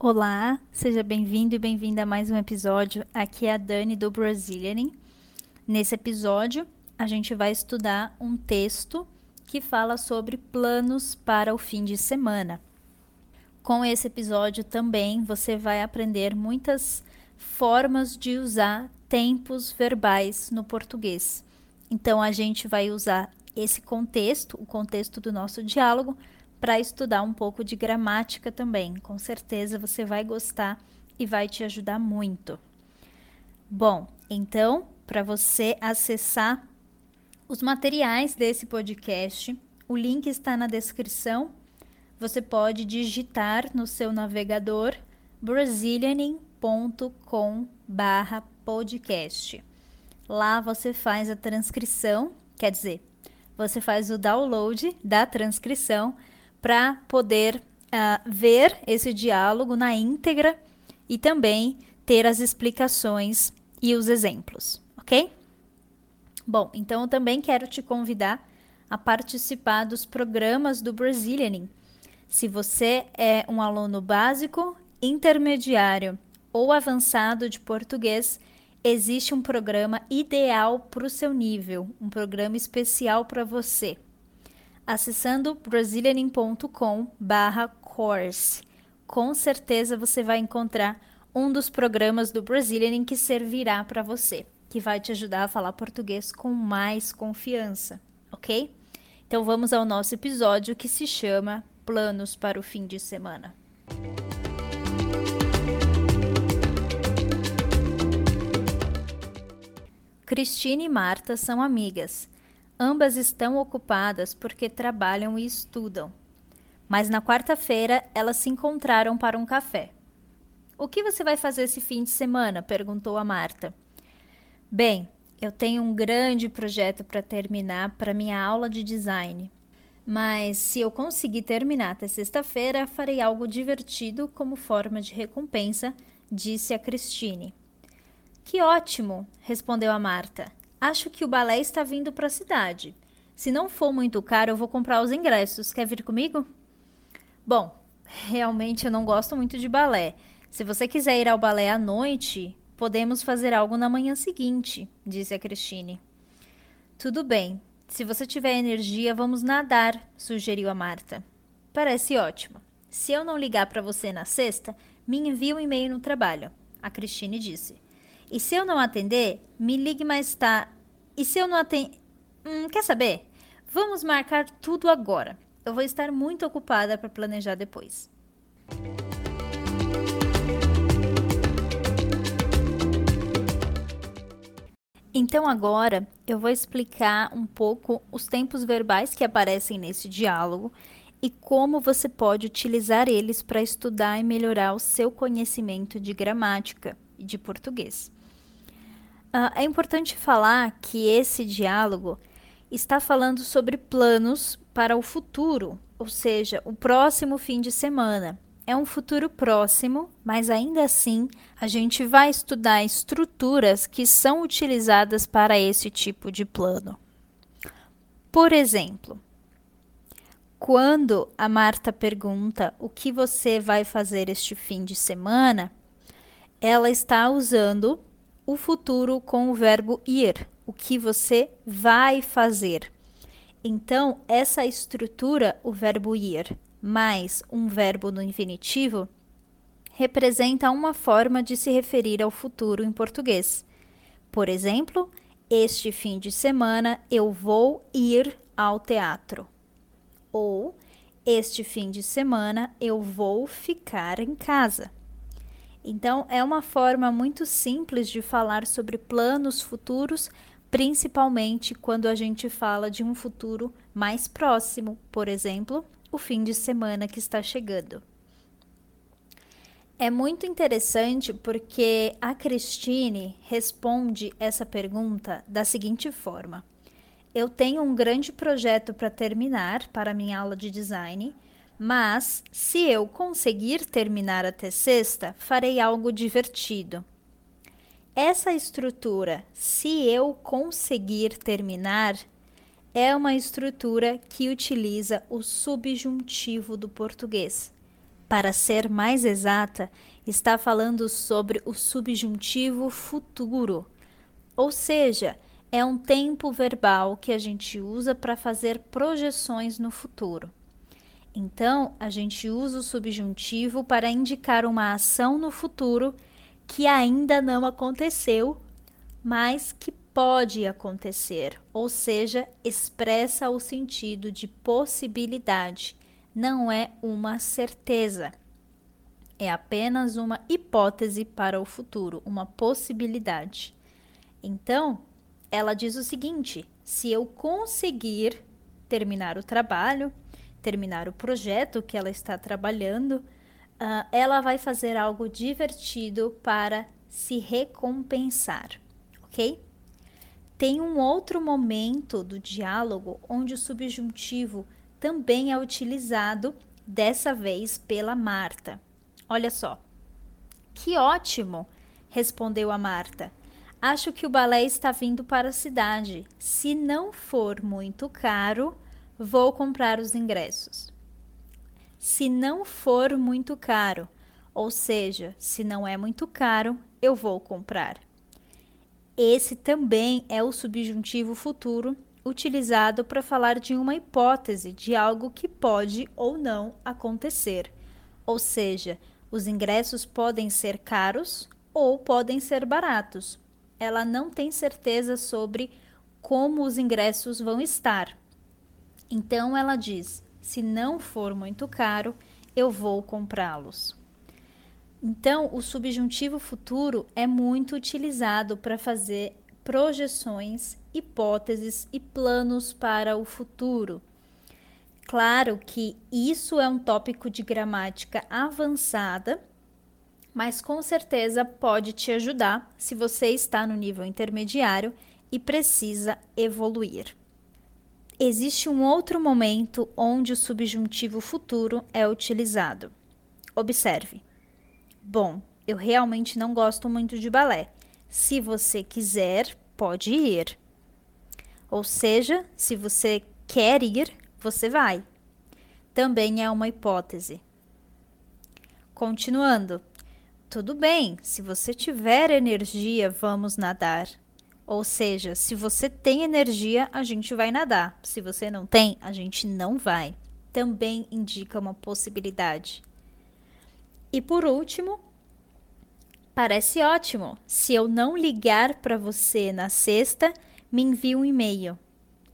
Olá, seja bem-vindo e bem-vinda a mais um episódio. Aqui é a Dani do Brazilianing. Nesse episódio, a gente vai estudar um texto que fala sobre planos para o fim de semana. Com esse episódio também você vai aprender muitas formas de usar tempos verbais no português. Então a gente vai usar esse contexto, o contexto do nosso diálogo, para estudar um pouco de gramática também. Com certeza você vai gostar e vai te ajudar muito. Bom, então, para você acessar os materiais desse podcast, o link está na descrição. Você pode digitar no seu navegador brazilianing.com/podcast. Lá você faz a transcrição, quer dizer, você faz o download da transcrição para poder uh, ver esse diálogo na íntegra e também ter as explicações e os exemplos, ok? Bom, então eu também quero te convidar a participar dos programas do Brazilianing. Se você é um aluno básico, intermediário ou avançado de português, existe um programa ideal para o seu nível, um programa especial para você acessando brazilianing.com/course. Com certeza você vai encontrar um dos programas do Brazilianing que servirá para você, que vai te ajudar a falar português com mais confiança, ok? Então vamos ao nosso episódio que se chama Planos para o fim de semana. Cristina e Marta são amigas Ambas estão ocupadas porque trabalham e estudam. Mas na quarta-feira elas se encontraram para um café. O que você vai fazer esse fim de semana? perguntou a Marta. Bem, eu tenho um grande projeto para terminar para minha aula de design. Mas se eu conseguir terminar até sexta-feira, farei algo divertido como forma de recompensa, disse a Christine. Que ótimo! respondeu a Marta. Acho que o balé está vindo para a cidade. Se não for muito caro, eu vou comprar os ingressos. Quer vir comigo? Bom, realmente eu não gosto muito de balé. Se você quiser ir ao balé à noite, podemos fazer algo na manhã seguinte, disse a Christine. Tudo bem. Se você tiver energia, vamos nadar, sugeriu a Marta. Parece ótimo. Se eu não ligar para você na sexta, me envie um e-mail no trabalho, a Christine disse. E se eu não atender, me ligue mais tarde. E se eu não atender. Hum, quer saber? Vamos marcar tudo agora. Eu vou estar muito ocupada para planejar depois. Então agora eu vou explicar um pouco os tempos verbais que aparecem nesse diálogo e como você pode utilizar eles para estudar e melhorar o seu conhecimento de gramática e de português. Uh, é importante falar que esse diálogo está falando sobre planos para o futuro, ou seja, o próximo fim de semana. É um futuro próximo, mas ainda assim a gente vai estudar estruturas que são utilizadas para esse tipo de plano. Por exemplo, quando a Marta pergunta o que você vai fazer este fim de semana, ela está usando o futuro com o verbo ir, o que você vai fazer. Então, essa estrutura, o verbo ir, mais um verbo no infinitivo, representa uma forma de se referir ao futuro em português. Por exemplo, este fim de semana eu vou ir ao teatro. Ou este fim de semana eu vou ficar em casa. Então, é uma forma muito simples de falar sobre planos futuros, principalmente quando a gente fala de um futuro mais próximo, por exemplo, o fim de semana que está chegando. É muito interessante porque a Christine responde essa pergunta da seguinte forma: Eu tenho um grande projeto para terminar para minha aula de design mas, se eu conseguir terminar até sexta, farei algo divertido. Essa estrutura, se eu conseguir terminar, é uma estrutura que utiliza o subjuntivo do português. Para ser mais exata, está falando sobre o subjuntivo futuro, ou seja, é um tempo verbal que a gente usa para fazer projeções no futuro. Então, a gente usa o subjuntivo para indicar uma ação no futuro que ainda não aconteceu, mas que pode acontecer, ou seja, expressa o sentido de possibilidade, não é uma certeza. É apenas uma hipótese para o futuro, uma possibilidade. Então, ela diz o seguinte: se eu conseguir terminar o trabalho, terminar o projeto que ela está trabalhando, uh, ela vai fazer algo divertido para se recompensar, ok? Tem um outro momento do diálogo onde o subjuntivo também é utilizado, dessa vez pela Marta. Olha só. Que ótimo! respondeu a Marta. Acho que o balé está vindo para a cidade. Se não for muito caro, vou comprar os ingressos. Se não for muito caro, ou seja, se não é muito caro, eu vou comprar. Esse também é o subjuntivo futuro utilizado para falar de uma hipótese de algo que pode ou não acontecer. Ou seja, os ingressos podem ser caros ou podem ser baratos. Ela não tem certeza sobre como os ingressos vão estar. Então ela diz: se não for muito caro, eu vou comprá-los. Então, o subjuntivo futuro é muito utilizado para fazer projeções, hipóteses e planos para o futuro. Claro que isso é um tópico de gramática avançada, mas com certeza pode te ajudar se você está no nível intermediário e precisa evoluir. Existe um outro momento onde o subjuntivo futuro é utilizado. Observe. Bom, eu realmente não gosto muito de balé. Se você quiser, pode ir. Ou seja, se você quer ir, você vai. Também é uma hipótese. Continuando. Tudo bem, se você tiver energia, vamos nadar. Ou seja, se você tem energia, a gente vai nadar. Se você não tem, a gente não vai. Também indica uma possibilidade. E por último, parece ótimo. Se eu não ligar para você na sexta, me envie um e-mail.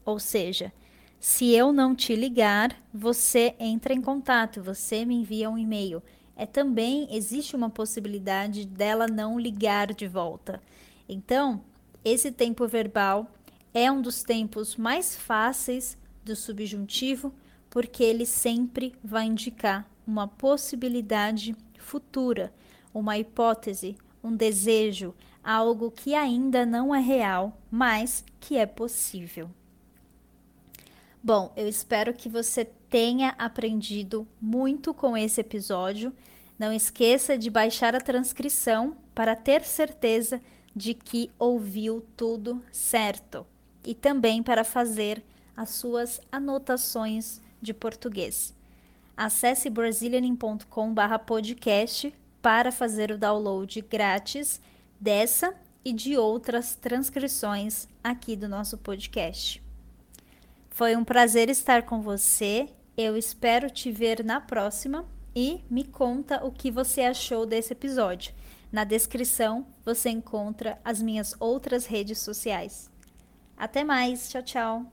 Ou seja, se eu não te ligar, você entra em contato, você me envia um e-mail. É também existe uma possibilidade dela não ligar de volta. Então, esse tempo verbal é um dos tempos mais fáceis do subjuntivo, porque ele sempre vai indicar uma possibilidade futura, uma hipótese, um desejo, algo que ainda não é real, mas que é possível. Bom, eu espero que você tenha aprendido muito com esse episódio. Não esqueça de baixar a transcrição para ter certeza de que ouviu tudo certo e também para fazer as suas anotações de português. Acesse brazilianin.com/podcast para fazer o download grátis dessa e de outras transcrições aqui do nosso podcast. Foi um prazer estar com você. Eu espero te ver na próxima e me conta o que você achou desse episódio. Na descrição você encontra as minhas outras redes sociais. Até mais, tchau, tchau!